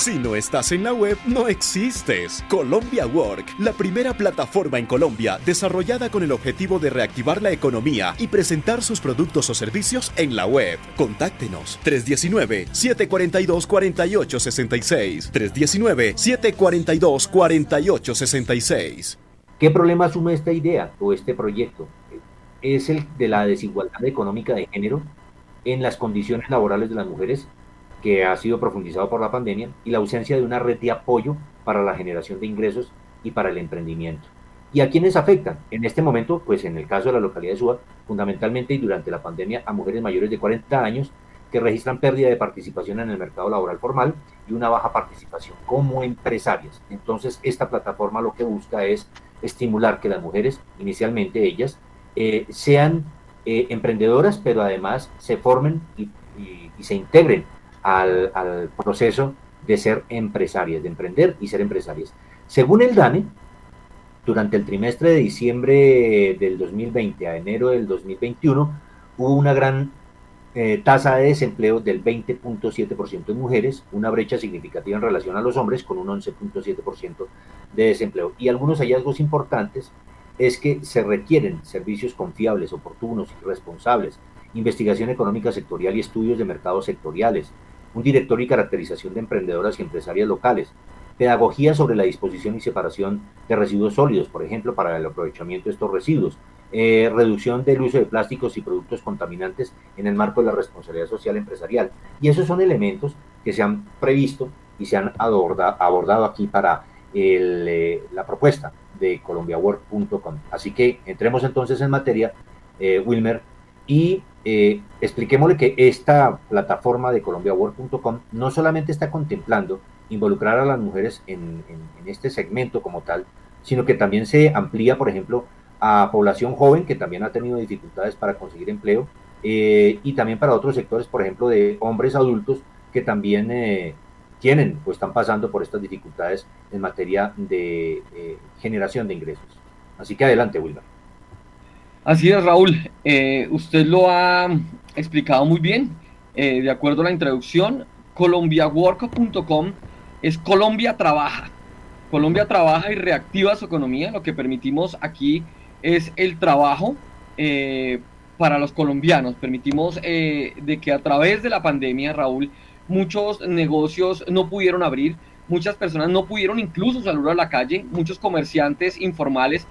Si no estás en la web, no existes. Colombia Work, la primera plataforma en Colombia desarrollada con el objetivo de reactivar la economía y presentar sus productos o servicios en la web. Contáctenos 319-742-4866. 319-742-4866. ¿Qué problema asume esta idea o este proyecto? Es el de la desigualdad económica de género en las condiciones laborales de las mujeres que ha sido profundizado por la pandemia, y la ausencia de una red de apoyo para la generación de ingresos y para el emprendimiento. ¿Y a quiénes afectan? En este momento, pues en el caso de la localidad de Suba, fundamentalmente y durante la pandemia a mujeres mayores de 40 años que registran pérdida de participación en el mercado laboral formal y una baja participación como empresarias. Entonces, esta plataforma lo que busca es estimular que las mujeres, inicialmente ellas, eh, sean eh, emprendedoras, pero además se formen y se integren al, proceso de ser empresarias, de emprender y ser empresarias. Según el DANE, durante el trimestre de diciembre del 2020 a enero del 2021, hubo una gran eh, tasa de desempleo del 20.7% en mujeres, una brecha significativa en relación a los hombres con un 11.7% de desempleo. Y algunos hallazgos importantes es que se requieren servicios confiables, oportunos y responsables, investigación económica sectorial y estudios de mercados sectoriales, un director y caracterización de emprendedoras y empresarias locales, pedagogía sobre la disposición y separación de residuos sólidos, por ejemplo, para el aprovechamiento de estos residuos, eh, reducción del uso de plásticos y productos contaminantes en el marco de la responsabilidad social empresarial. Y esos son elementos que se han previsto y se han abordado aquí para eh, la propuesta de colombiawork.com. Así que entremos entonces en materia, eh, Wilmer, y eh, expliquémosle que esta plataforma de colombiawork.com no solamente está contemplando involucrar a las mujeres en, este segmento como tal, sino que también se amplía, por ejemplo, a población joven que también ha tenido dificultades para conseguir empleo eh, y también para otros sectores, por ejemplo, de hombres adultos que también eh, tienen o están pasando por estas dificultades en materia de eh, generación de ingresos. Así que adelante, Wilmer. Así es, Raúl. Eh, usted lo ha explicado muy bien. Eh, de acuerdo a la introducción, colombiawork.com es Colombia trabaja. Colombia trabaja y reactiva su economía. Lo que permitimos aquí es el trabajo eh, para los colombianos. Permitimos de que a través de la pandemia, Raúl, muchos negocios no pudieron abrir, muchas personas no pudieron incluso salir a la calle, muchos comerciantes informales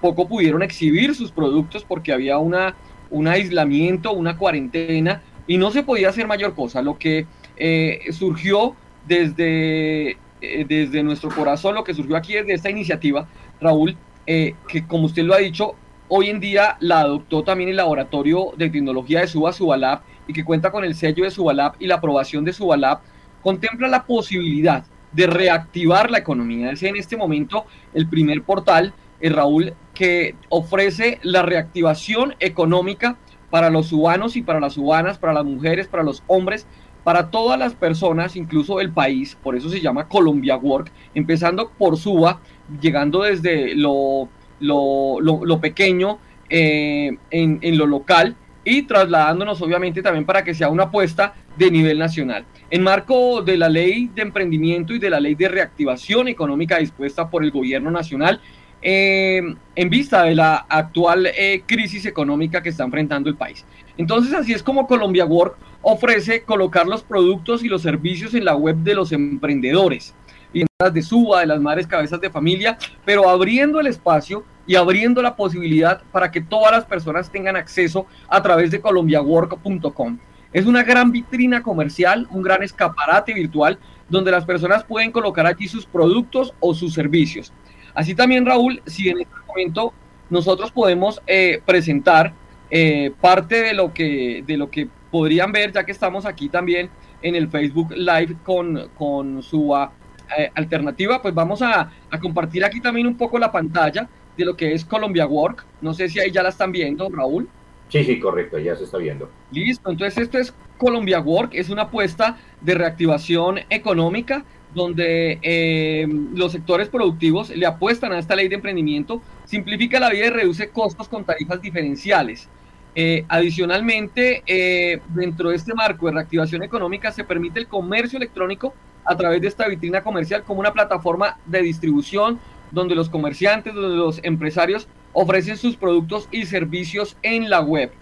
tampoco pudieron exhibir sus productos porque había una, un aislamiento, una cuarentena y no se podía hacer mayor cosa. Lo que eh, surgió desde, eh, desde nuestro corazón, lo que surgió aquí desde esta iniciativa, Raúl, eh, que como usted lo ha dicho, hoy en día la adoptó también el laboratorio de tecnología de Suba Subalab y que cuenta con el sello de Subalab y la aprobación de Subalab, contempla la posibilidad de reactivar la economía. Es en este momento el primer portal eh, Raúl, que ofrece la reactivación económica para los cubanos y para las cubanas, para las mujeres, para los hombres, para todas las personas, incluso el país, por eso se llama Colombia Work, empezando por Suba, llegando desde lo, lo, pequeño eh, en, en lo local y trasladándonos obviamente también para que sea una apuesta de nivel nacional. En marco de la ley de emprendimiento y de la ley de reactivación económica dispuesta por el gobierno nacional, eh, en vista de la actual eh, crisis económica que está enfrentando el país. Entonces así es como Colombia Work ofrece colocar los productos y los servicios en la web de los emprendedores, de suba, de las madres cabezas de familia, pero abriendo el espacio y abriendo la posibilidad para que todas las personas tengan acceso a través de colombiawork.com. Es una gran vitrina comercial, un gran escaparate virtual donde las personas pueden colocar allí sus productos o sus servicios. Así también, Raúl, si en este momento nosotros podemos eh, presentar eh, parte de lo, que, de lo que podrían ver, ya que estamos aquí también en el Facebook Live con, con su eh, alternativa, pues vamos a, a, compartir aquí también un poco la pantalla de lo que es Colombia Work. No sé si ahí ya la están viendo, Raúl. Sí, sí, correcto, ya se está viendo. Listo, entonces esto es Colombia Work, es una apuesta de reactivación económica donde eh, los sectores productivos le apuestan a esta ley de emprendimiento, simplifica la vida y reduce costos con tarifas diferenciales. Eh, adicionalmente, eh, dentro de este marco de reactivación económica se permite el comercio electrónico a través de esta vitrina comercial como una plataforma de distribución donde los comerciantes, donde los empresarios ofrecen sus productos y servicios en la web.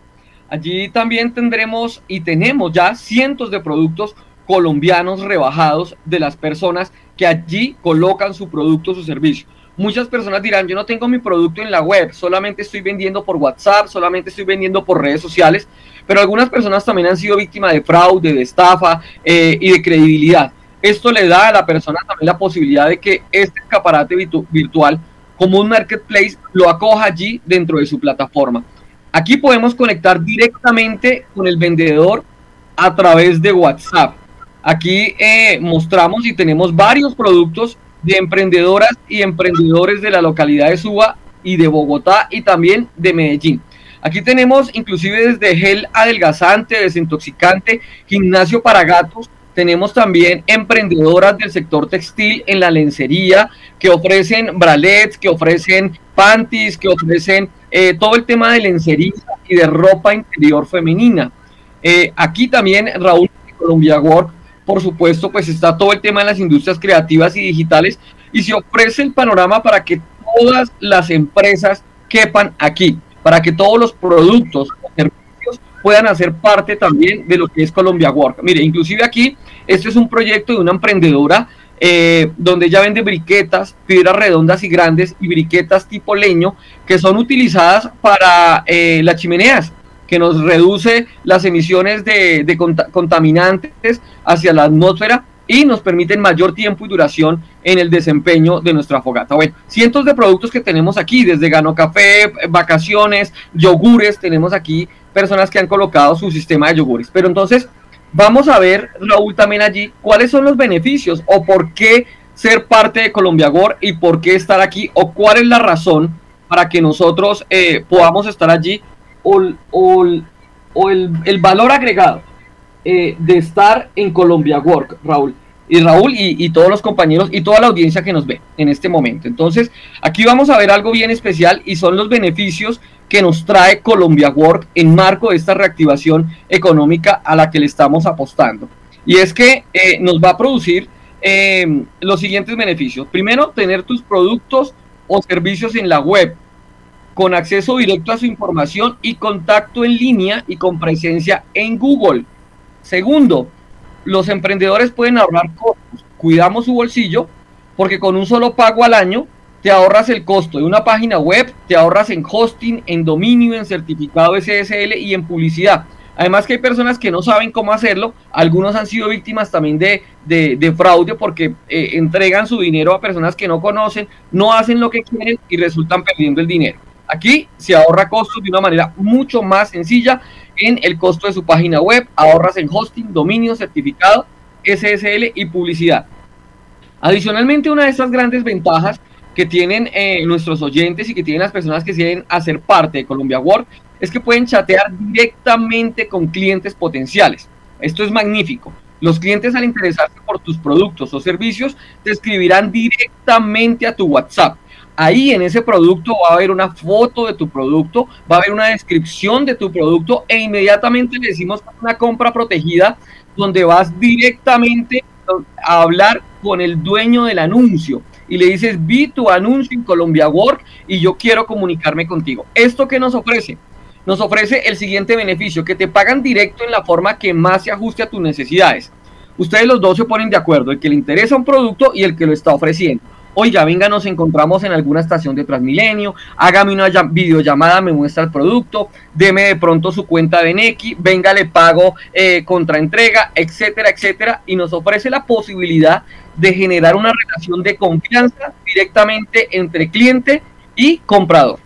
Allí también tendremos y tenemos ya cientos de productos colombianos rebajados de las personas que allí colocan su producto o su servicio. Muchas personas dirán, yo no tengo mi producto en la web, solamente estoy vendiendo por WhatsApp, solamente estoy vendiendo por redes sociales, pero algunas personas también han sido víctimas de fraude, de estafa eh, y de credibilidad. Esto le da a la persona también la posibilidad de que este escaparate virtual, como un marketplace, lo acoja allí dentro de su plataforma. Aquí podemos conectar directamente con el vendedor a través de WhatsApp. Aquí eh, mostramos y tenemos varios productos de emprendedoras y emprendedores de la localidad de Suba y de Bogotá y también de Medellín. Aquí tenemos inclusive desde gel adelgazante, desintoxicante, gimnasio para gatos. Tenemos también emprendedoras del sector textil en la lencería que ofrecen bralets, que ofrecen panties, que ofrecen eh, todo el tema de lencería y de ropa interior femenina. Eh, aquí también Raúl de Colombia Work por supuesto, pues está todo el tema de las industrias creativas y digitales y se ofrece el panorama para que todas las empresas quepan aquí, para que todos los productos o servicios puedan hacer parte también de lo que es Colombia Work. Mire, inclusive aquí, este es un proyecto de una emprendedora eh, donde ella vende briquetas, piedras redondas y grandes y briquetas tipo leño que son utilizadas para eh, las chimeneas que nos reduce las emisiones de, contaminantes hacia la atmósfera y nos permiten mayor tiempo y duración en el desempeño de nuestra fogata. Bueno, cientos de productos que tenemos aquí, desde Gano Café, vacaciones, yogures, tenemos aquí personas que han colocado su sistema de yogures. Pero entonces, vamos a ver, Raúl, también allí, cuáles son los beneficios o por qué ser parte de Colombiagor y por qué estar aquí o cuál es la razón para que nosotros eh, podamos estar allí o, el, valor agregado eh, de estar en Colombia Work, Raúl. Y Raúl y, todos los compañeros y toda la audiencia que nos ve en este momento. Entonces, aquí vamos a ver algo bien especial y son los beneficios que nos trae Colombia Work en marco de esta reactivación económica a la que le estamos apostando. Y es que eh, nos va a producir eh, los siguientes beneficios. Primero, tener tus productos o servicios en la web con acceso directo a su información y contacto en línea y con presencia en Google. Segundo, los emprendedores pueden ahorrar costos. Cuidamos su bolsillo porque con un solo pago al año te ahorras el costo de una página web, te ahorras en hosting, en dominio, en certificado SSL y en publicidad. Además que hay personas que no saben cómo hacerlo, algunos han sido víctimas también de, fraude porque eh, entregan su dinero a personas que no conocen, no hacen lo que quieren y resultan perdiendo el dinero. Aquí se ahorra costos de una manera mucho más sencilla en el costo de su página web, ahorras en hosting, dominio, certificado, SSL y publicidad. Adicionalmente, una de estas grandes ventajas que tienen eh, nuestros oyentes y que tienen las personas que quieren hacer parte de Colombia Work es que pueden chatear directamente con clientes potenciales. Esto es magnífico. Los clientes al interesarse por tus productos o servicios te escribirán directamente a tu WhatsApp Ahí en ese producto va a haber una foto de tu producto, va a haber una descripción de tu producto e inmediatamente le decimos una compra protegida donde vas directamente a hablar con el dueño del anuncio y le dices, vi tu anuncio en Colombia Work y yo quiero comunicarme contigo. ¿Esto qué nos ofrece? Nos ofrece el siguiente beneficio, que te pagan directo en la forma que más se ajuste a tus necesidades. Ustedes los dos se ponen de acuerdo, el que le interesa un producto y el que lo está ofreciendo oiga, venga, nos encontramos en alguna estación de Transmilenio, hágame una videollamada, me muestra el producto, deme de pronto su cuenta de Nequi, venga, le pago eh, contra entrega, etcétera, etcétera, y nos ofrece la posibilidad de generar una relación de confianza directamente entre cliente y comprador.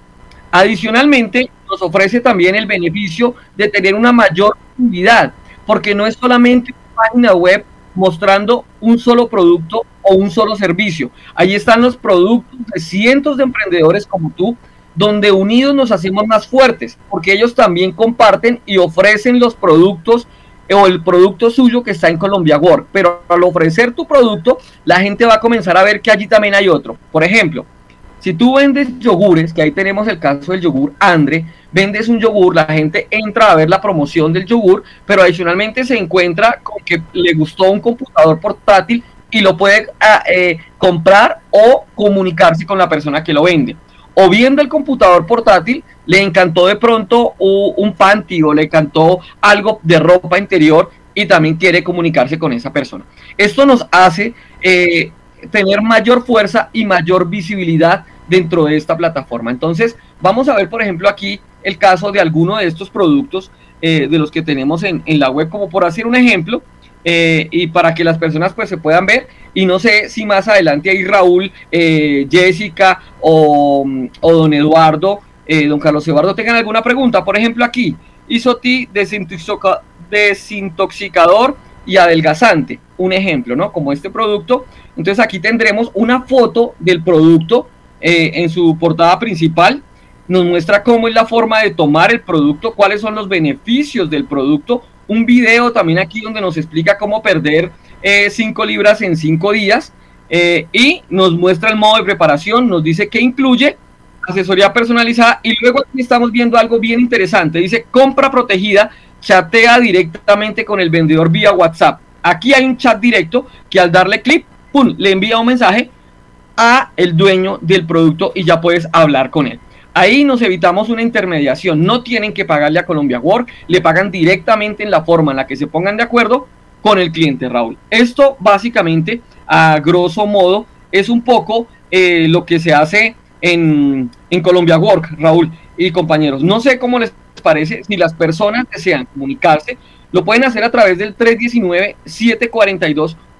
Adicionalmente, nos ofrece también el beneficio de tener una mayor utilidad, porque no es solamente una página web mostrando un solo producto o un solo servicio. Ahí están los productos de cientos de emprendedores como tú, donde unidos nos hacemos más fuertes, porque ellos también comparten y ofrecen los productos o el producto suyo que está en Colombia Work. Pero al ofrecer tu producto, la gente va a comenzar a ver que allí también hay otro. Por ejemplo, si tú vendes yogures, que ahí tenemos el caso del yogur Andre, vendes un yogur, la gente entra a ver la promoción del yogur, pero adicionalmente se encuentra con que le gustó un computador portátil y lo puede ah, eh, comprar o comunicarse con la persona que lo vende. O viendo el computador portátil, le encantó de pronto un panty o le encantó algo de ropa interior y también quiere comunicarse con esa persona. Esto nos hace eh, tener mayor fuerza y mayor visibilidad dentro de esta plataforma. Entonces, vamos a ver, por ejemplo, aquí el caso de alguno de estos productos eh, de los que tenemos en, la web, como por hacer un ejemplo, eh, y para que las personas pues se puedan ver. Y no sé si más adelante ahí Raúl, eh, Jessica o, don Eduardo, don Carlos Eduardo tengan alguna pregunta. Por ejemplo, aquí, Isoti desintoxicador y adelgazante. Un ejemplo, ¿no? Como este producto. Entonces aquí tendremos una foto del producto en su portada principal. Nos muestra cómo es la forma de tomar el producto, cuáles son los beneficios del producto, un video también aquí donde nos explica cómo perder 5 eh, libras en 5 días. Eh, y nos muestra el modo de preparación, nos dice que incluye asesoría personalizada. Y luego aquí estamos viendo algo bien interesante, dice compra protegida, chatea directamente con el vendedor vía WhatsApp. Aquí hay un chat directo que al darle clic, ¡pum!, le envía un mensaje a el dueño del producto y ya puedes hablar con él. Ahí nos evitamos una intermediación. No tienen que pagarle a Colombia Work, le pagan directamente en la forma en la que se pongan de acuerdo con el cliente, Raúl. Esto básicamente, a grosso modo, es un poco eh, lo que se hace en, en Colombia Work, Raúl y compañeros. No sé cómo les parece, si las personas desean comunicarse, lo pueden hacer a través del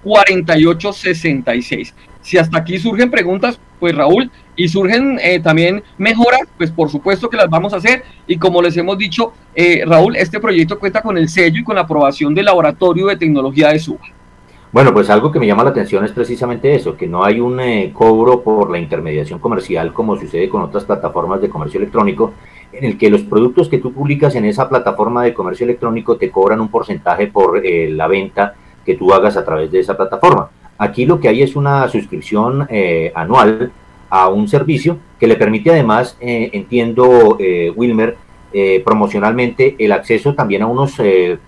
319-742-4866. Si hasta aquí surgen preguntas, pues Raúl, y surgen eh, también mejoras, pues por supuesto que las vamos a hacer. Y como les hemos dicho, eh, Raúl, este proyecto cuenta con el sello y con la aprobación del Laboratorio de Tecnología de SUBA. Bueno, pues algo que me llama la atención es precisamente eso, que no hay un eh, cobro por la intermediación comercial como sucede con otras plataformas de comercio electrónico, en el que los productos que tú publicas en esa plataforma de comercio electrónico te cobran un porcentaje por la venta que tú hagas a través de esa plataforma. Aquí lo que hay es una suscripción anual a un servicio que le permite además, eh, entiendo, eh, Wilmer, eh, promocionalmente el acceso también a unos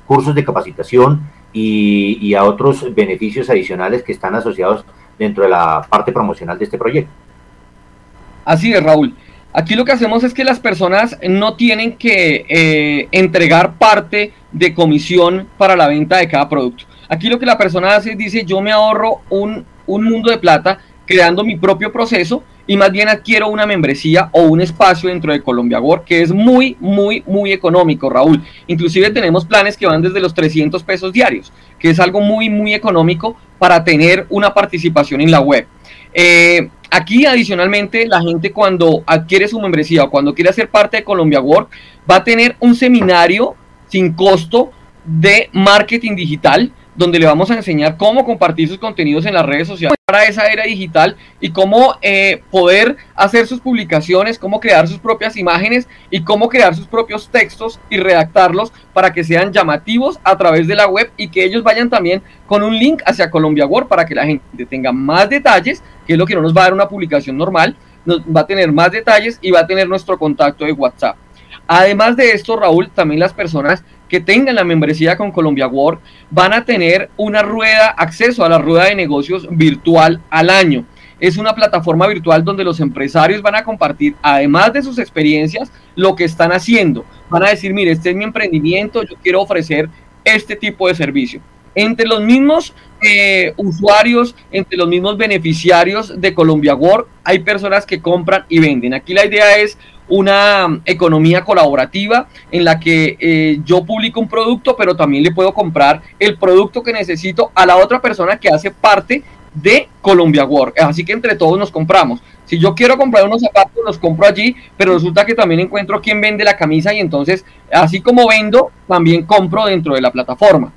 cursos de capacitación y, a otros beneficios adicionales que están asociados dentro de la parte promocional de este proyecto. Así es, Raúl. Aquí lo que hacemos es que las personas no tienen que entregar parte de comisión para la venta de cada producto. Aquí lo que la persona hace es dice, yo me ahorro un, un mundo de plata creando mi propio proceso y más bien adquiero una membresía o un espacio dentro de Colombia Work que es muy, muy, muy económico, Raúl. Inclusive tenemos planes que van desde los 300 pesos diarios, que es algo muy, muy económico para tener una participación en la web. Eh, aquí adicionalmente la gente cuando adquiere su membresía o cuando quiere ser parte de Colombia Work va a tener un seminario sin costo de marketing digital donde le vamos a enseñar cómo compartir sus contenidos en las redes sociales para esa era digital y cómo eh, poder hacer sus publicaciones, cómo crear sus propias imágenes y cómo crear sus propios textos y redactarlos para que sean llamativos a través de la web y que ellos vayan también con un link hacia Colombia Word para que la gente tenga más detalles, que es lo que no nos va a dar una publicación normal, nos va a tener más detalles y va a tener nuestro contacto de WhatsApp. Además de esto, Raúl, también las personas que tengan la membresía con Colombia Work van a tener una rueda, acceso a la rueda de negocios virtual al año. Es una plataforma virtual donde los empresarios van a compartir, además de sus experiencias, lo que están haciendo. Van a decir, mire, este es mi emprendimiento, yo quiero ofrecer este tipo de servicio. Entre los mismos eh, usuarios, entre los mismos beneficiarios de Colombia Work, hay personas que compran y venden. Aquí la idea es una economía colaborativa en la que eh, yo publico un producto, pero también le puedo comprar el producto que necesito a la otra persona que hace parte de Colombia Work. Así que entre todos nos compramos. Si yo quiero comprar unos zapatos, los compro allí, pero resulta que también encuentro quien vende la camisa y entonces, así como vendo, también compro dentro de la plataforma.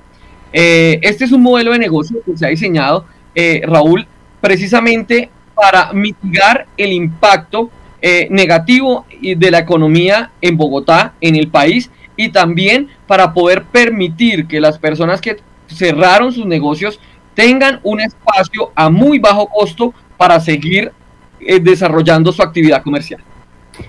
Eh, este es un modelo de negocio que se ha diseñado, eh, Raúl, precisamente para mitigar el impacto eh, negativo de la economía en Bogotá, en el país, y también para poder permitir que las personas que cerraron sus negocios tengan un espacio a muy bajo costo para seguir eh, desarrollando su actividad comercial.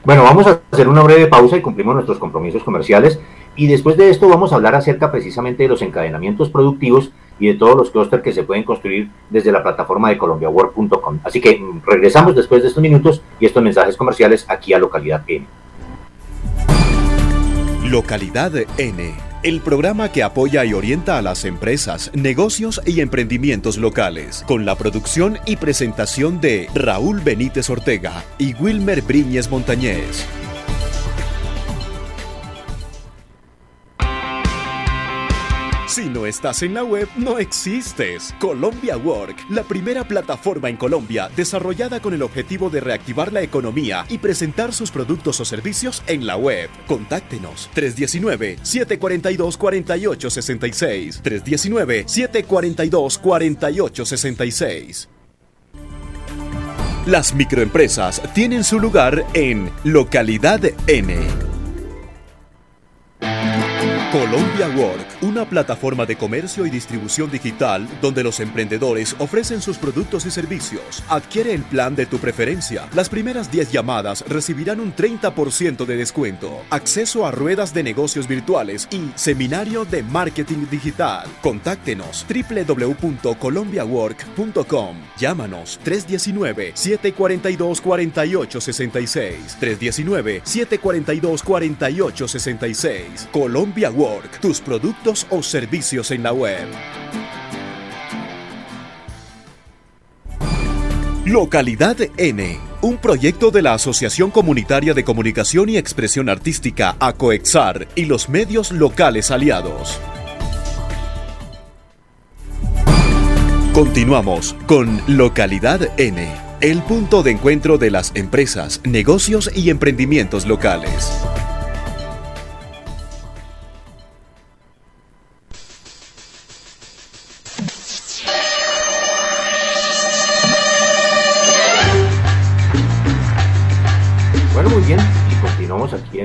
Bueno, vamos a hacer una breve pausa y cumplimos nuestros compromisos comerciales y después de esto vamos a hablar acerca precisamente de los encadenamientos productivos y de todos los clústeres que se pueden construir desde la plataforma de colombiawork.com. Así que regresamos después de estos minutos y estos mensajes comerciales aquí a Localidad N. Localidad N, el programa que apoya y orienta a las empresas, negocios y emprendimientos locales, con la producción y presentación de Raúl Benítez Ortega y Wilmer Briñez Montañez. Si no estás en la web, no existes. Colombia Work, la primera plataforma en Colombia desarrollada con el objetivo de reactivar la economía y presentar sus productos o servicios en la web. Contáctenos 319-742-4866. 319-742-4866. Las microempresas tienen su lugar en Localidad N. Colombia Work, una plataforma de comercio y distribución digital donde los emprendedores ofrecen sus productos y servicios. Adquiere el plan de tu preferencia. Las primeras 10 llamadas recibirán un 30% de descuento, acceso a ruedas de negocios virtuales y seminario de marketing digital. Contáctenos www.colombiawork.com. Llámanos 319-742-4866. 319-742-4866. Colombia Tus productos o servicios en la web. Localidad N, un proyecto de la Asociación Comunitaria de Comunicación y Expresión Artística ACOEXAR y los medios locales aliados. Continuamos con Localidad N, el punto de encuentro de las empresas, negocios y emprendimientos locales.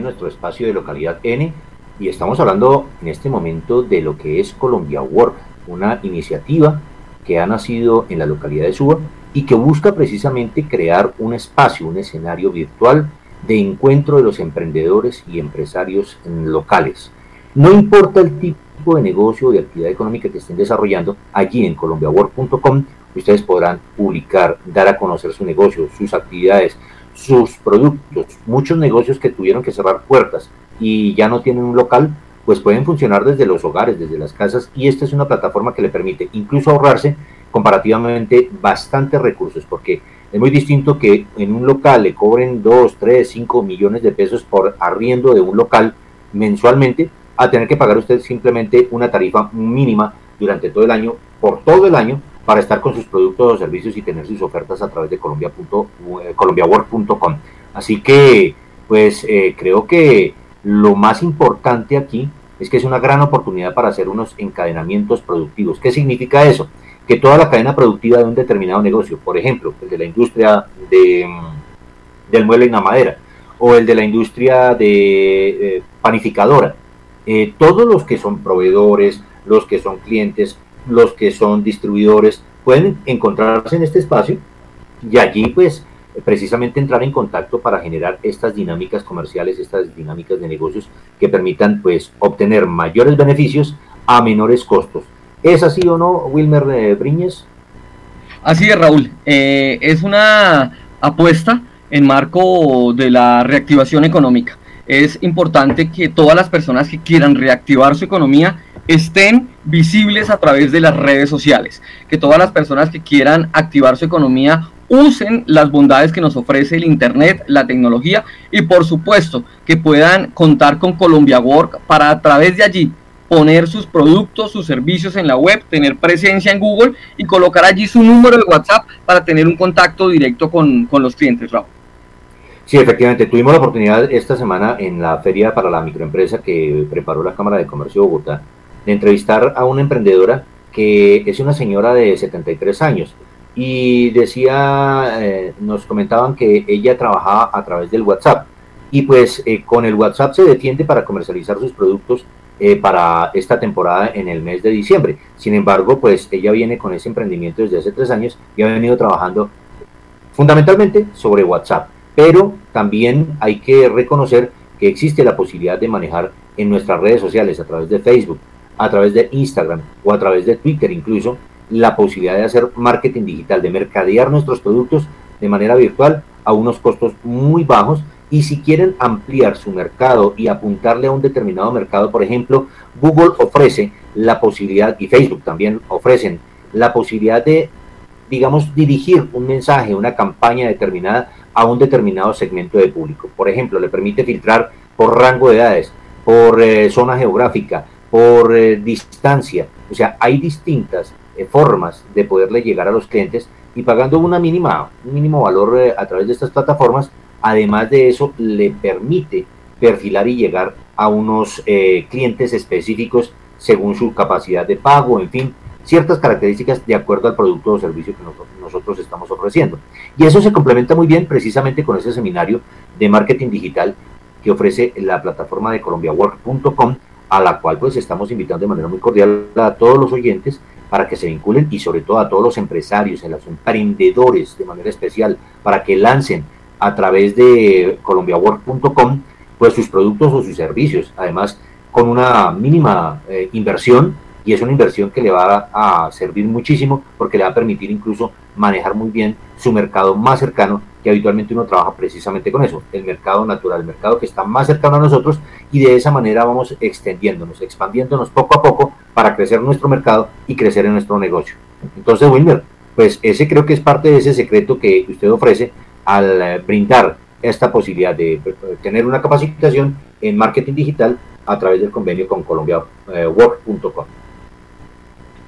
Nuestro espacio de localidad N y estamos hablando en este momento de lo que es Colombia Work, una iniciativa que ha nacido en la localidad de Suba y que busca precisamente crear un espacio, un escenario virtual de encuentro de los emprendedores y empresarios locales. No importa el tipo de negocio o de actividad económica que estén desarrollando, allí en colombiawork.com ustedes podrán publicar, dar a conocer su negocio, sus actividades, sus productos. Muchos negocios que tuvieron que cerrar puertas y ya no tienen un local, pues pueden funcionar desde los hogares, desde las casas y esta es una plataforma que le permite incluso ahorrarse comparativamente bastantes recursos porque es muy distinto que en un local le cobren 2, 3, 5 millones de pesos por arriendo de un local mensualmente a tener que pagar usted simplemente una tarifa mínima durante todo el año, por todo el año, para estar con sus productos o servicios y tener sus ofertas a través de colombia eh, colombiawork.com. Así que, pues eh, creo que lo más importante aquí es que es una gran oportunidad para hacer unos encadenamientos productivos. ¿Qué significa eso? Que toda la cadena productiva de un determinado negocio, por ejemplo, el de la industria de, mm, del mueble y la madera, o el de la industria de eh, panificadora, todos los que son proveedores, los que son clientes, los que son distribuidores pueden encontrarse en este espacio y allí pues precisamente entrar en contacto para generar estas dinámicas comerciales, estas dinámicas de negocios que permitan pues obtener mayores beneficios a menores costos. ¿Es así o no, Wilmer eh? Así es, Raúl. Eh, es una apuesta en marco de la reactivación económica. Es importante que todas las personas que quieran reactivar su economía estén visibles a través de las redes sociales, que todas las personas que quieran activar su economía usen las bondades que nos ofrece el Internet, la tecnología y por supuesto que puedan contar con Colombia Work para a través de allí poner sus productos, sus servicios en la web, tener presencia en Google y colocar allí su número de WhatsApp para tener un contacto directo con, con los clientes, Raúl. Sí, efectivamente, tuvimos la oportunidad esta semana en la feria para la microempresa que preparó la Cámara de Comercio de Bogotá entrevistar a una emprendedora que es una señora de 73 años. Y decía, eh, nos comentaban que ella trabajaba a través del WhatsApp. Y pues eh, con el WhatsApp se defiende para comercializar sus productos eh, para esta temporada en el mes de diciembre. Sin embargo, pues ella viene con ese emprendimiento desde hace tres años y ha venido trabajando fundamentalmente sobre WhatsApp, pero también hay que reconocer que existe la posibilidad de manejar en nuestras redes sociales a través de Facebook, a través de Instagram o a través de Twitter incluso, la posibilidad de hacer marketing digital, de mercadear nuestros productos de manera virtual a unos costos muy bajos. Y si quieren ampliar su mercado y apuntarle a un determinado mercado, por ejemplo, Google ofrece la posibilidad, y Facebook también ofrecen la posibilidad de, digamos, dirigir un mensaje, una campaña determinada a un determinado segmento de público. Por ejemplo, le permite filtrar por rango de edades, por eh, zona geográfica, por eh, distancia. O sea, hay distintas eh, formas de poderle llegar a los clientes y pagando una mínima, un mínimo valor eh, a través de estas plataformas, además de eso le permite perfilar y llegar a unos clientes específicos según su capacidad de pago, en fin, ciertas características de acuerdo al producto o servicio que nosotros estamos ofreciendo. Y eso se complementa muy bien precisamente con ese seminario de marketing digital que ofrece la plataforma de colombiawork.com, a la cual pues estamos invitando de manera muy cordial a todos los oyentes para que se vinculen y sobre todo a todos los empresarios, a los emprendedores de manera especial, para que lancen a través de colombiawork.com pues sus productos o sus servicios, además con una mínima eh, inversión y es una inversión que le va a servir muchísimo porque le va a permitir incluso manejar muy bien su mercado más cercano, que habitualmente uno trabaja precisamente con eso, el mercado natural, el mercado que está más cercano a nosotros y de esa manera vamos extendiéndonos, expandiéndonos poco a poco para crecer nuestro mercado y crecer en nuestro negocio. Entonces, Wilmer, pues ese creo que es parte de ese secreto que usted ofrece al eh, brindar esta posibilidad de eh, tener una capacitación en marketing digital a través del convenio con colombiawork.com.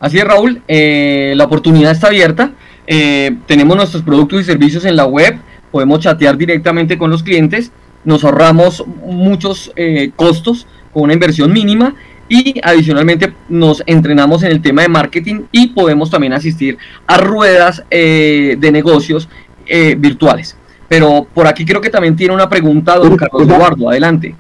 Así es, Raúl, eh, la oportunidad está abierta. Eh, tenemos nuestros productos y servicios en la web, podemos chatear directamente con los clientes, nos ahorramos muchos eh, costos con una inversión mínima y adicionalmente nos entrenamos en el tema de marketing y podemos también asistir a ruedas de negocios virtuales. Pero por aquí creo que también tiene una pregunta don Carlos Eduardo, adelante.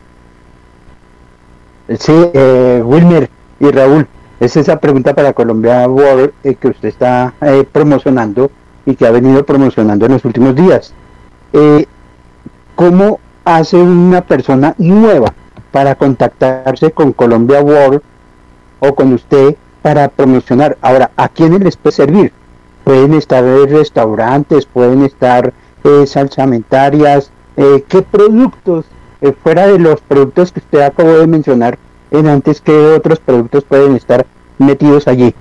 Sí, Wilmer y Raúl, es esa pregunta para Colombia World eh, que usted está eh, promocionando y que ha venido promocionando en los últimos días. Eh, ¿Cómo hace una persona nueva para contactarse con Colombia World o con usted para promocionar? Ahora, ¿a quiénes les puede servir? Pueden estar restaurantes, pueden estar salsamentarias, ¿qué productos, fuera de los productos que usted acabó de mencionar, en antes que otros productos pueden estar metidos allí.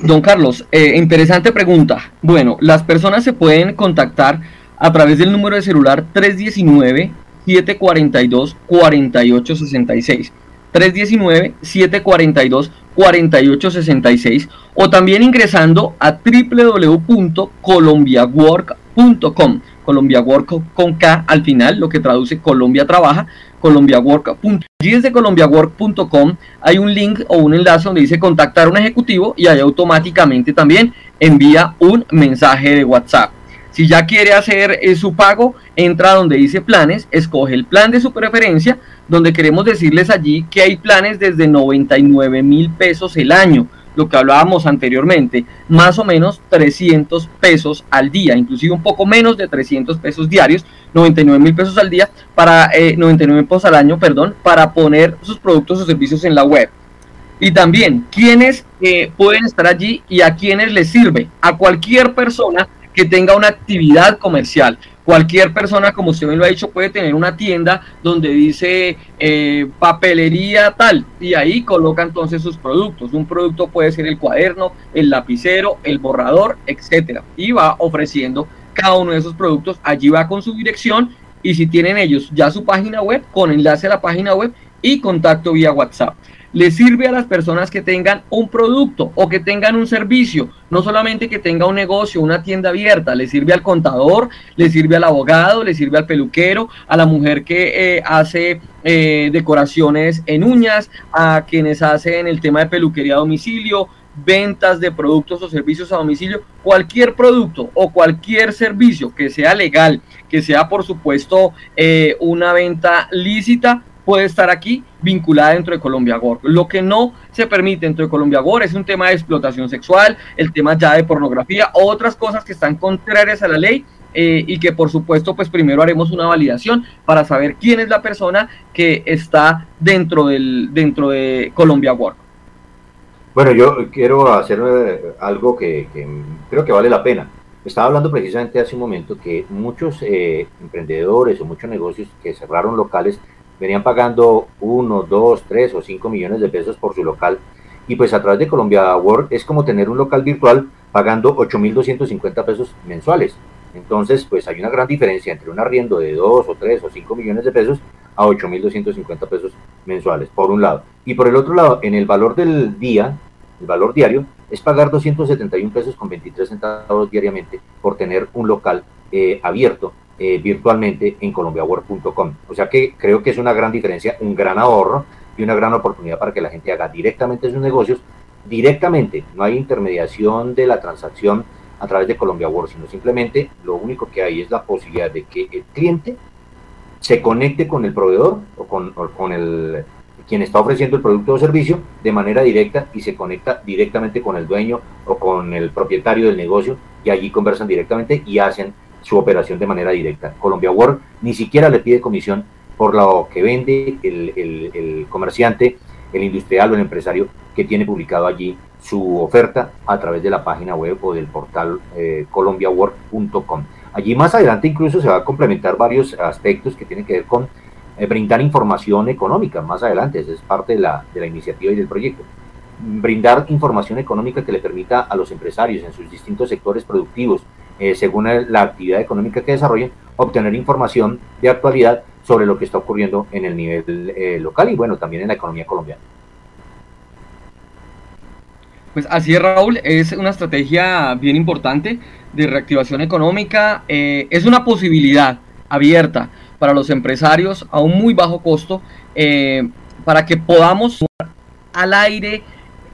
Don Carlos, eh, interesante pregunta. Bueno, las personas se pueden contactar a través del número de celular 319-742-4866. 319-742-4866 o también ingresando a www.colombiawork.com. Colombia Work con K al final, lo que traduce Colombia Trabaja, colombiawork.com. Allí desde colombiawork.com hay un link o un enlace donde dice contactar a un ejecutivo y ahí automáticamente también envía un mensaje de WhatsApp. Si ya quiere hacer eh, su pago, entra donde dice planes, escoge el plan de su preferencia, donde queremos decirles allí que hay planes desde 99 mil pesos el año lo que hablábamos anteriormente, más o menos 300 pesos al día, inclusive un poco menos de 300 pesos diarios, 99 mil pesos al día, para eh, 99 pesos al año, perdón, para poner sus productos o servicios en la web. Y también, ¿quiénes eh, pueden estar allí y a quiénes les sirve? A cualquier persona que tenga una actividad comercial. Cualquier persona, como usted me lo ha dicho, puede tener una tienda donde dice eh, papelería tal y ahí coloca entonces sus productos. Un producto puede ser el cuaderno, el lapicero, el borrador, etcétera. Y va ofreciendo cada uno de esos productos. Allí va con su dirección y si tienen ellos ya su página web, con enlace a la página web y contacto vía WhatsApp le sirve a las personas que tengan un producto o que tengan un servicio, no solamente que tenga un negocio, una tienda abierta, le sirve al contador, le sirve al abogado, le sirve al peluquero, a la mujer que eh, hace eh, decoraciones en uñas, a quienes hacen el tema de peluquería a domicilio, ventas de productos o servicios a domicilio, cualquier producto o cualquier servicio que sea legal, que sea por supuesto eh, una venta lícita, puede estar aquí vinculada dentro de Colombia Gore. Lo que no se permite dentro de Colombia Gore es un tema de explotación sexual, el tema ya de pornografía, otras cosas que están contrarias a la ley eh, y que por supuesto pues primero haremos una validación para saber quién es la persona que está dentro, del, dentro de Colombia Work. Bueno, yo quiero hacer eh, algo que, creo que vale la pena. Estaba hablando precisamente hace un momento que muchos eh, emprendedores o muchos negocios que cerraron locales venían pagando uno, dos, tres o cinco millones de pesos por su local. Y pues a través de Colombia Work es como tener un local virtual pagando 8.250 pesos mensuales. Entonces, pues hay una gran diferencia entre un arriendo de 2 o 3 o 5 millones de pesos a 8.250 pesos mensuales, por un lado. Y por el otro lado, en el valor del día, el valor diario, es pagar 271 pesos con 23 centavos diariamente por tener un local eh, abierto eh, virtualmente en colombiawork.com. O sea que creo que es una gran diferencia, un gran ahorro y una gran oportunidad para que la gente haga directamente sus negocios, directamente, no hay intermediación de la transacción a través de Colombia World, sino simplemente lo único que hay es la posibilidad de que el cliente se conecte con el proveedor o con, con el quien está ofreciendo el producto o servicio de manera directa y se conecta directamente con el dueño o con el propietario del negocio y allí conversan directamente y hacen su operación de manera directa. Colombia World ni siquiera le pide comisión por lo que vende el, el comerciante, el industrial o el empresario que tiene publicado allí su oferta a través de la página web o del portal eh, colombiawork.com. Allí más adelante incluso se va a complementar varios aspectos que tienen que ver con eh, brindar información económica más adelante, esa es parte de la, de la iniciativa y del proyecto. Brindar información económica que le permita a los empresarios en sus distintos sectores productivos, eh, según la actividad económica que desarrollen, obtener información de actualidad sobre lo que está ocurriendo en el nivel eh, local y bueno, también en la economía colombiana. Pues así es, Raúl, es una estrategia bien importante de reactivación económica, eh, es una posibilidad abierta para los empresarios a un muy bajo costo para que podamos al aire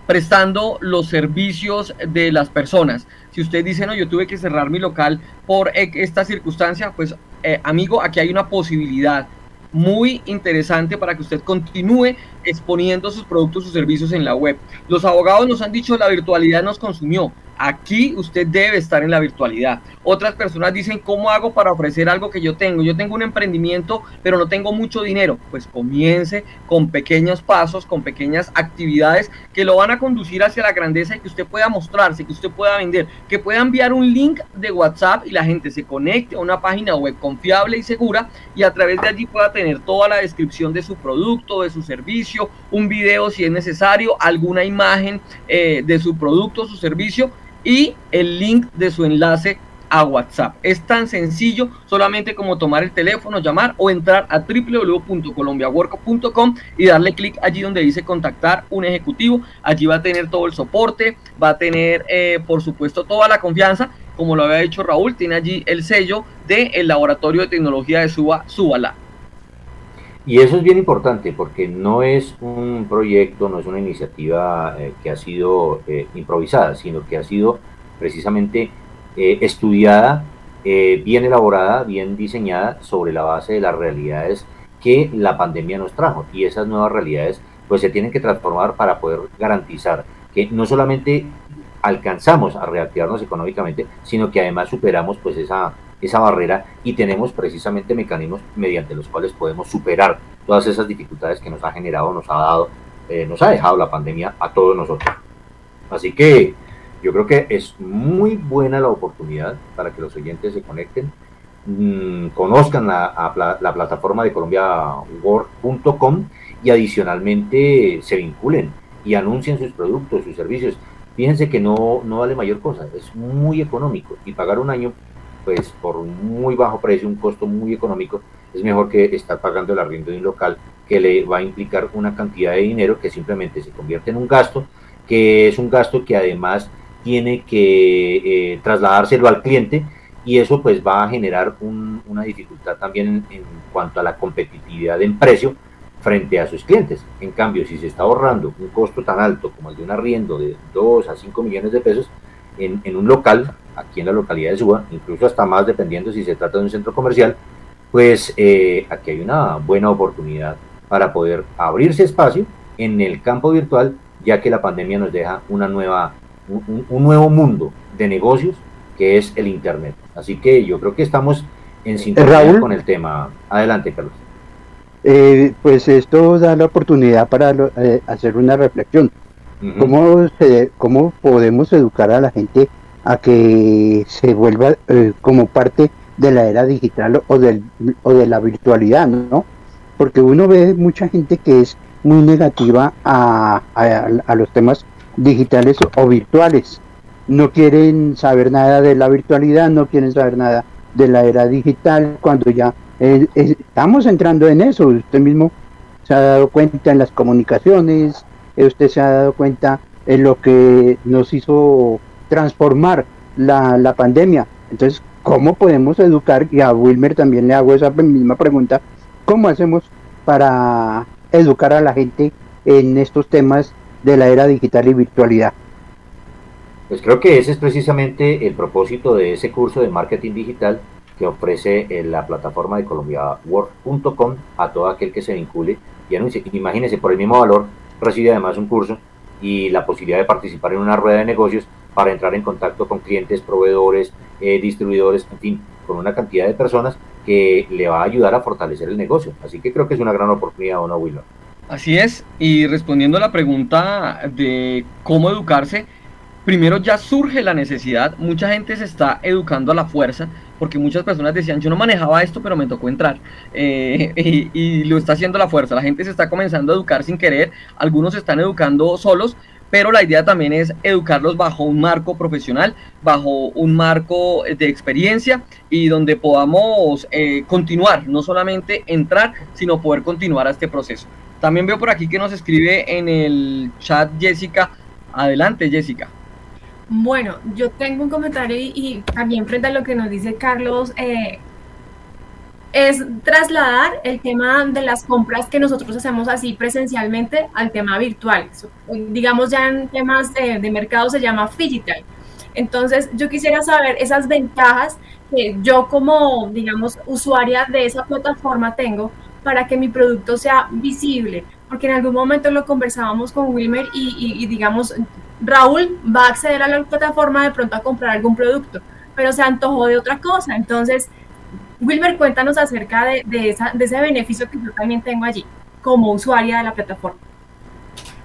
prestando los servicios de las personas. Si usted dice, no, yo tuve que cerrar mi local por esta circunstancia, pues eh, amigo, aquí hay una posibilidad muy interesante para que usted continúe exponiendo sus productos o servicios en la web. Los abogados nos han dicho la virtualidad nos consumió. Aquí usted debe estar en la virtualidad. Otras personas dicen, ¿cómo hago para ofrecer algo que yo tengo? Yo tengo un emprendimiento, pero no tengo mucho dinero. Pues comience con pequeños pasos, con pequeñas actividades que lo van a conducir hacia la grandeza y que usted pueda mostrarse, que usted pueda vender, que pueda enviar un link de WhatsApp y la gente se conecte a una página web confiable y segura y a través de allí pueda tener toda la descripción de su producto, de su servicio, un video si es necesario, alguna imagen eh, de su producto su servicio y el link de su enlace a WhatsApp. Es tan sencillo solamente como tomar el teléfono, llamar o entrar a www.colombiawork.com y darle clic allí donde dice contactar un ejecutivo. Allí va a tener todo el soporte, va a tener eh, por supuesto toda la confianza. Como lo había dicho Raúl, tiene allí el sello del el laboratorio de tecnología de Suba, Subala. Y eso es bien importante porque no es un proyecto, no es una iniciativa eh, que ha sido eh, improvisada, sino que ha sido precisamente eh, estudiada, bien elaborada, bien diseñada sobre la base de las realidades que la pandemia nos trajo. Y esas nuevas realidades pues se tienen que transformar para poder garantizar que no solamente alcanzamos a reactivarnos económicamente, sino que además superamos pues esa esa barrera y tenemos precisamente mecanismos mediante los cuales podemos superar todas esas dificultades que nos ha generado, nos ha dado, eh, nos ha dejado la pandemia a todos nosotros. Así que yo creo que es muy buena la oportunidad para que los oyentes se conecten, mmm, conozcan la, la, la, plataforma de colombiawork.com y adicionalmente se vinculen y anuncien sus productos, sus servicios. Fíjense que no, no vale mayor cosa, es muy económico y pagar un año pues por muy bajo precio, un costo muy económico, es mejor que estar pagando el arriendo de un local que le va a implicar una cantidad de dinero que simplemente se convierte en un gasto, que es un gasto que además tiene que eh, trasladárselo al cliente y eso pues va a generar una dificultad también en, cuanto a la competitividad en precio frente a sus clientes. En cambio, si se está ahorrando un costo tan alto como el de un arriendo de 2 a 5 millones de pesos en un local, aquí en la localidad de Suba, incluso hasta más dependiendo si se trata de un centro comercial, pues eh, aquí hay una buena oportunidad para poder abrirse espacio en el campo virtual, ya que la pandemia nos deja una nueva, un, nuevo mundo de negocios que es el Internet. Así que yo creo que estamos en sintonía con el tema. Adelante, Carlos. Eh, pues esto da la oportunidad para eh, hacer una reflexión. ¿Cómo, ¿Cómo podemos educar a la gente a que se vuelva eh, como parte de la era digital o, del, o de la virtualidad, ¿no? Porque uno ve mucha gente que es muy negativa a, a, los temas digitales o virtuales. No quieren saber nada de la virtualidad, no quieren saber nada de la era digital, cuando ya eh, estamos entrando en eso. Usted mismo se ha dado cuenta en las comunicaciones, eh, usted se ha dado cuenta en lo que nos hizo transformar la, la pandemia. Entonces, ¿cómo podemos educar? Y a Wilmer también le hago esa misma pregunta. ¿Cómo hacemos para educar a la gente en estos temas de la era digital y virtualidad? Pues creo que ese es precisamente el propósito de ese curso de marketing digital que ofrece eh, la plataforma de colombiawork.com a todo aquel que se vincule y anuncie. Imagínense, por el mismo valor recibe además un curso y la posibilidad de participar en una rueda de negocios para entrar en contacto con clientes, proveedores, eh, distribuidores, en fin, con una cantidad de personas que le va a ayudar a fortalecer el negocio. Así que creo que es una gran oportunidad, ¿o no, Willow? Así es, y respondiendo a la pregunta de cómo educarse, primero ya surge la necesidad, mucha gente se está educando a la fuerza, porque muchas personas decían, yo no manejaba esto, pero me tocó entrar, eh, y, lo está haciendo a la fuerza, la gente se está comenzando a educar sin querer, algunos se están educando solos, pero la idea también es educarlos bajo un marco profesional, bajo un marco de experiencia y donde podamos eh, continuar, no solamente entrar, sino poder continuar a este proceso. También veo por aquí que nos escribe en el chat Jessica. Adelante, Jessica. Bueno, yo tengo un comentario y, también frente a lo que nos dice Carlos, eh, es trasladar el tema de las compras que nosotros hacemos así presencialmente al tema virtual. Digamos ya en temas de, mercado se llama digital. Entonces yo quisiera saber esas ventajas que yo como, digamos, usuaria de esa plataforma tengo para que mi producto sea visible. Porque en algún momento lo conversábamos con Wilmer y, digamos, Raúl va a acceder a la plataforma de pronto a comprar algún producto, pero se antojó de otra cosa. Entonces, Wilmer, cuéntanos acerca de, ese beneficio que yo también tengo allí como usuaria de la plataforma.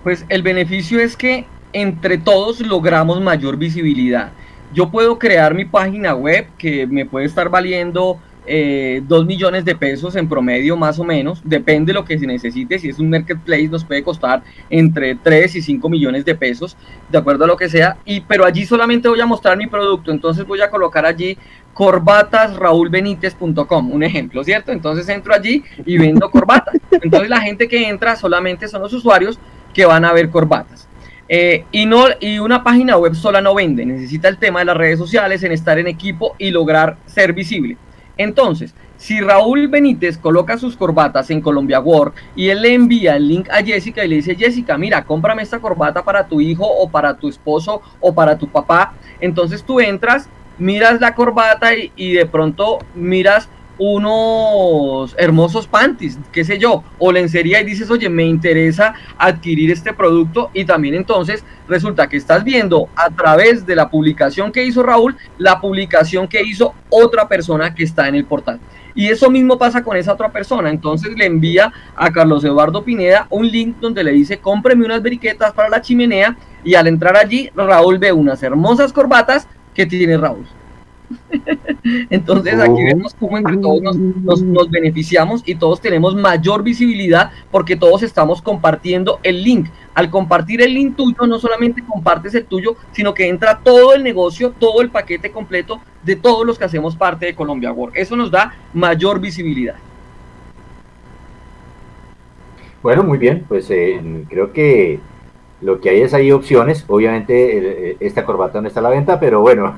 Pues el beneficio es que entre todos logramos mayor visibilidad. Yo puedo crear mi página web que me puede estar valiendo eh, 2 millones de pesos en promedio más o menos, depende de lo que se necesite, si es un marketplace nos puede costar entre 3 y 5 millones de pesos, de acuerdo a lo que sea, y, pero allí solamente voy a mostrar mi producto, entonces voy a colocar allí corbatasraulbenitez.com, un ejemplo, ¿cierto? Entonces entro allí y vendo corbatas. Entonces la gente que entra solamente son los usuarios que van a ver corbatas. Eh, y, no, y una página web sola no vende, necesita el tema de las redes sociales, en estar en equipo y lograr ser visible. Entonces, si Raúl Benítez coloca sus corbatas en Colombia Work y él le envía el link a Jessica y le dice, Jessica, mira, cómprame esta corbata para tu hijo o para tu esposo o para tu papá, entonces tú entras, miras la corbata y, de pronto miras unos hermosos panties, qué sé yo, o lencería y dices, oye, me interesa adquirir este producto y también entonces resulta que estás viendo a través de la publicación que hizo Raúl, la publicación que hizo otra persona que está en el portal. Y eso mismo pasa con esa otra persona. Entonces le envía a Carlos Eduardo Pineda un link donde le dice, cómpreme unas briquetas para la chimenea y al entrar allí, Raúl ve unas hermosas corbatas que tiene Raúl. Entonces aquí vemos cómo entre todos nos, beneficiamos y todos tenemos mayor visibilidad porque todos estamos compartiendo el link. Al compartir el link tuyo, no solamente compartes el tuyo, sino que entra todo el negocio, todo el paquete completo de todos los que hacemos parte de Colombia Work. Eso nos da mayor visibilidad. Bueno, muy bien, pues eh, creo que lo que hay es ahí opciones. Obviamente eh, esta corbata no está a la venta, pero bueno,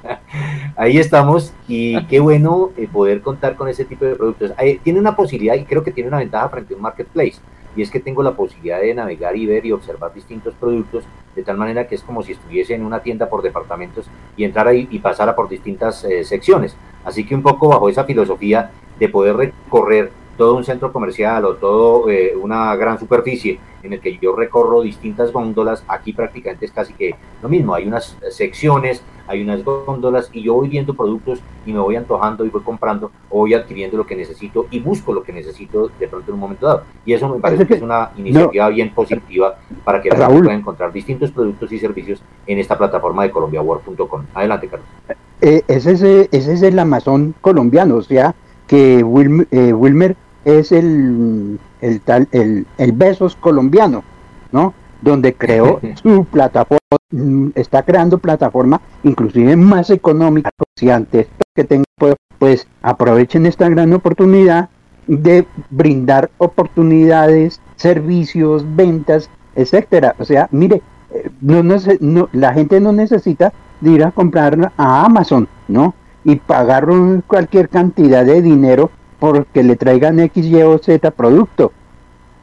ahí estamos y qué bueno eh, poder contar con ese tipo de productos. tiene una posibilidad y creo que tiene una ventaja frente a un marketplace y es que tengo la posibilidad de navegar y ver y observar distintos productos de tal manera que es como si estuviese en una tienda por departamentos y entrar ahí y pasara por distintas eh, secciones. Así que un poco bajo esa filosofía de poder recorrer todo un centro comercial o todo eh, una gran superficie en el que yo recorro distintas góndolas, aquí prácticamente es casi que lo mismo, hay unas secciones, hay unas góndolas y yo voy viendo productos y me voy antojando y voy comprando o voy adquiriendo lo que necesito y busco lo que necesito de pronto en un momento dado. Y eso me parece que es una iniciativa bien positiva para que la gente pueda encontrar distintos productos y servicios en esta plataforma de colombiaworld.com. Adelante, Carlos. Eh, ese, es, ese es el Amazon colombiano, o sea que eh, Wilmer es el, el, tal, el, el Besos colombiano, ¿no? Donde creó su plataforma, mm, está creando plataforma inclusive más económica. Si antes que tengan, pues, pues aprovechen esta gran oportunidad de brindar oportunidades, servicios, ventas, etcétera. O sea, mire, eh, no, no, no, la gente no necesita de ir a comprar a Amazon, ¿no? Y pagar cualquier cantidad de dinero porque le traigan X, Y o Z producto.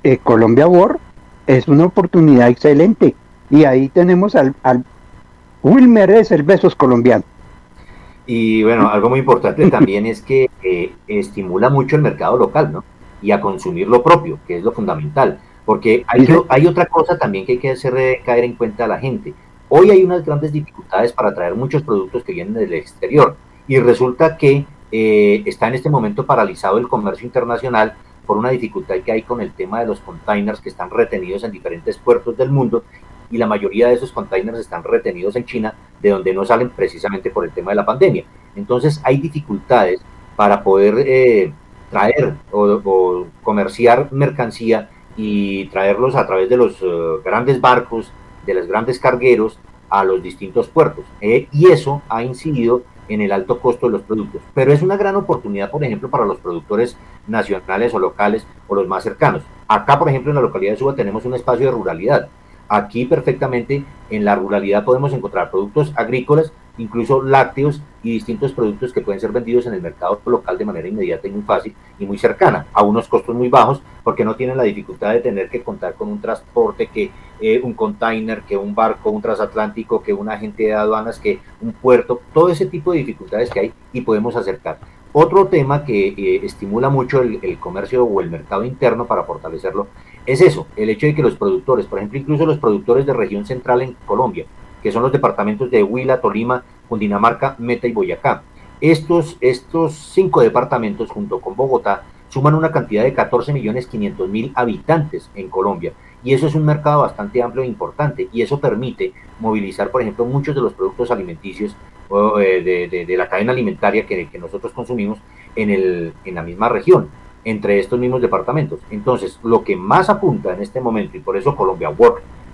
Eh, Colombia War es una oportunidad excelente. Y ahí tenemos al, al Wilmer es el besos colombiano. Y bueno, algo muy importante también es que eh, estimula mucho el mercado local, ¿no? Y a consumir lo propio, que es lo fundamental. Porque hay, hay otra cosa también que hay que hacer caer en cuenta a la gente. Hoy hay unas grandes dificultades para traer muchos productos que vienen del exterior. Y resulta que eh, está en este momento paralizado el comercio internacional por una dificultad que hay con el tema de los containers que están retenidos en diferentes puertos del mundo y la mayoría de esos containers están retenidos en China, de donde no salen precisamente por el tema de la pandemia. Entonces hay dificultades para poder eh, traer o, comerciar mercancía y traerlos a través de los eh, grandes barcos, de los grandes cargueros a los distintos puertos. y eso ha incidido en el alto costo de los productos. Pero es una gran oportunidad, por ejemplo, para los productores nacionales o locales o los más cercanos. Acá, por ejemplo, en la localidad de Suba tenemos un espacio de ruralidad. Aquí perfectamente en la ruralidad podemos encontrar productos agrícolas incluso lácteos y distintos productos que pueden ser vendidos en el mercado local de manera inmediata y muy fácil y muy cercana, a unos costos muy bajos, porque no tienen la dificultad de tener que contar con un transporte, que eh, un container, que un barco, un transatlántico, que un agente de aduanas, que un puerto, todo ese tipo de dificultades que hay y podemos acercar. Otro tema que eh, estimula mucho el, el comercio o el mercado interno para fortalecerlo es eso, el hecho de que los productores, por ejemplo, incluso los productores de región central en Colombia, que son los departamentos de Huila, Tolima, Cundinamarca, Meta y Boyacá. Estos, estos cinco departamentos, junto con Bogotá, suman una cantidad de 14 millones 500 mil habitantes en Colombia. Y eso es un mercado bastante amplio e importante. Y eso permite movilizar, por ejemplo, muchos de los productos alimenticios eh, de, la cadena alimentaria que, nosotros consumimos en, el, en la misma región, entre estos mismos departamentos. Entonces, lo que más apunta en este momento, y por eso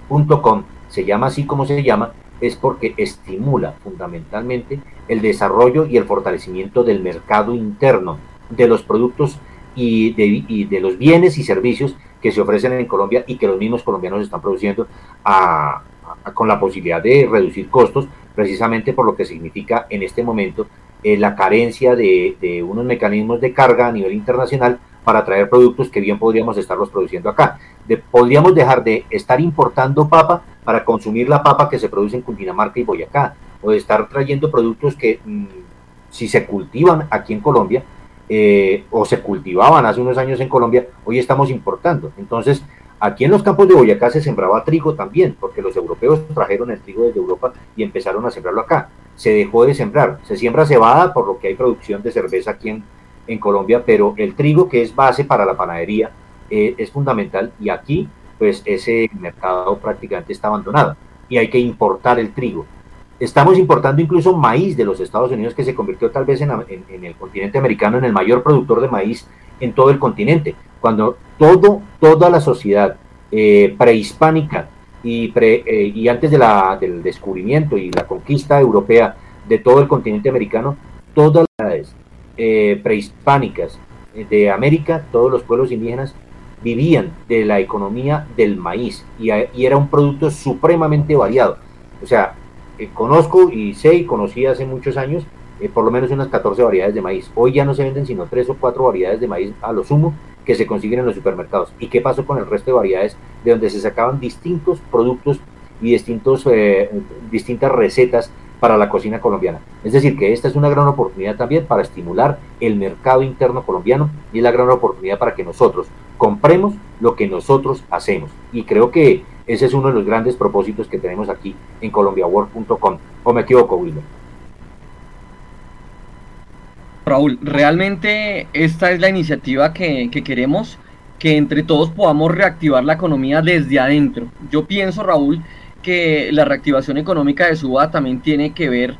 colombiawork.com se llama así como se llama, es porque estimula fundamentalmente el desarrollo y el fortalecimiento del mercado interno de los productos y de, los bienes y servicios que se ofrecen en Colombia y que los mismos colombianos están produciendo con la posibilidad de reducir costos, precisamente por lo que significa en este momento eh, la carencia de, de unos mecanismos de carga a nivel internacional para traer productos que bien podríamos estarlos produciendo acá. podríamos dejar de estar importando papa para consumir la papa que se produce en Cundinamarca y Boyacá, o de estar trayendo productos que mm, si se cultivan aquí en Colombia, eh, o se cultivaban hace unos años en Colombia, hoy estamos importando. Entonces, aquí en los campos de Boyacá se sembraba trigo también, porque los europeos trajeron el trigo desde Europa y empezaron a sembrarlo acá. Se dejó de sembrar, se siembra cebada, por lo que hay producción de cerveza aquí en, en Colombia, pero el trigo que es base para la panadería eh, es fundamental y aquí pues ese mercado prácticamente está abandonado y hay que importar el trigo. Estamos importando incluso maíz de los Estados Unidos que se convirtió tal vez en, el continente americano en el mayor productor de maíz en todo el continente, cuando todo, toda la sociedad eh, prehispánica y, pre, eh, y antes de la, del descubrimiento y la conquista europea de todo el continente americano, todas las eh, prehispánicas eh, de América, todos los pueblos indígenas vivían de la economía del maíz y, era un producto supremamente variado. O sea, eh, conozco y sé y conocí hace muchos años por lo menos unas 14 variedades de maíz. Hoy ya no se venden sino tres o cuatro variedades de maíz a lo sumo que se consiguen en los supermercados. ¿Y qué pasó con el resto de variedades de donde se sacaban distintos productos y distintos, distintas recetas para la cocina colombiana. Es decir, que esta es una gran oportunidad también para estimular el mercado interno colombiano y es la gran oportunidad para que nosotros compremos lo que nosotros hacemos. Y creo que Ese es uno de los grandes propósitos que tenemos aquí en colombiawork.com. ¿O me equivoco, Wilmer? Raúl, realmente esta es la iniciativa que, que queremos, que entre todos podamos reactivar la economía desde adentro. Yo pienso, Raúl, que la reactivación económica de Suba también tiene que ver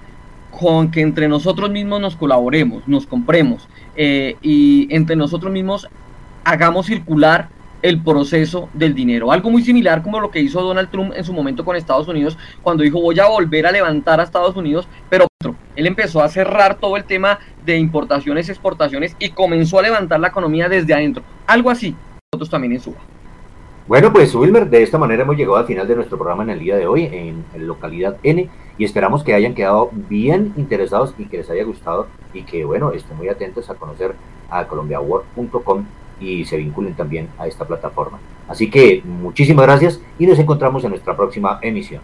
con que entre nosotros mismos nos colaboremos, nos compremos eh, y entre nosotros mismos hagamos circular el proceso del dinero. Algo muy similar como lo que hizo Donald Trump en su momento con Estados Unidos, cuando dijo voy a volver a levantar a Estados Unidos, pero él empezó a cerrar todo el tema de importaciones, exportaciones y comenzó a levantar la economía desde adentro. Algo así, nosotros también en Suba. Bueno, pues Wilmer, de esta manera hemos llegado al final de nuestro programa en el día de hoy en, localidad N y esperamos que hayan quedado bien interesados y que les haya gustado y que, bueno, estén muy atentos a conocer a colombiaworld.com y se vinculen también a esta plataforma. Así que muchísimas gracias y nos encontramos en nuestra próxima emisión.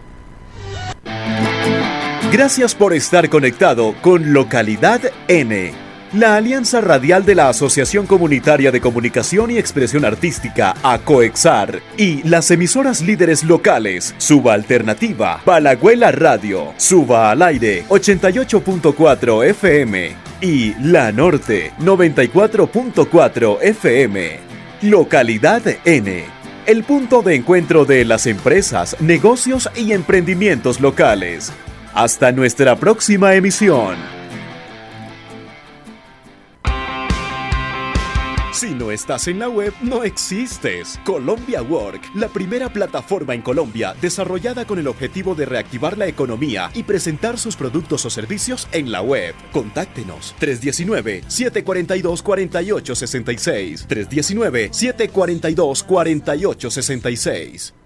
Gracias por estar conectado con Localidad N la Alianza Radial de la Asociación Comunitaria de Comunicación y Expresión Artística, ACOEXAR, y las emisoras líderes locales, Suba Alternativa, Palagüela Radio, Suba al Aire, 88.4 FM, y La Norte, 94.4 FM. Localidad N, el punto de encuentro de las empresas, negocios y emprendimientos locales. Hasta nuestra próxima emisión. Si no estás en la web, no existes. Colombia Work, la primera plataforma en Colombia desarrollada con el objetivo de reactivar la economía y presentar sus productos o servicios en la web. Contáctenos 319-742-4866. 319-742-4866.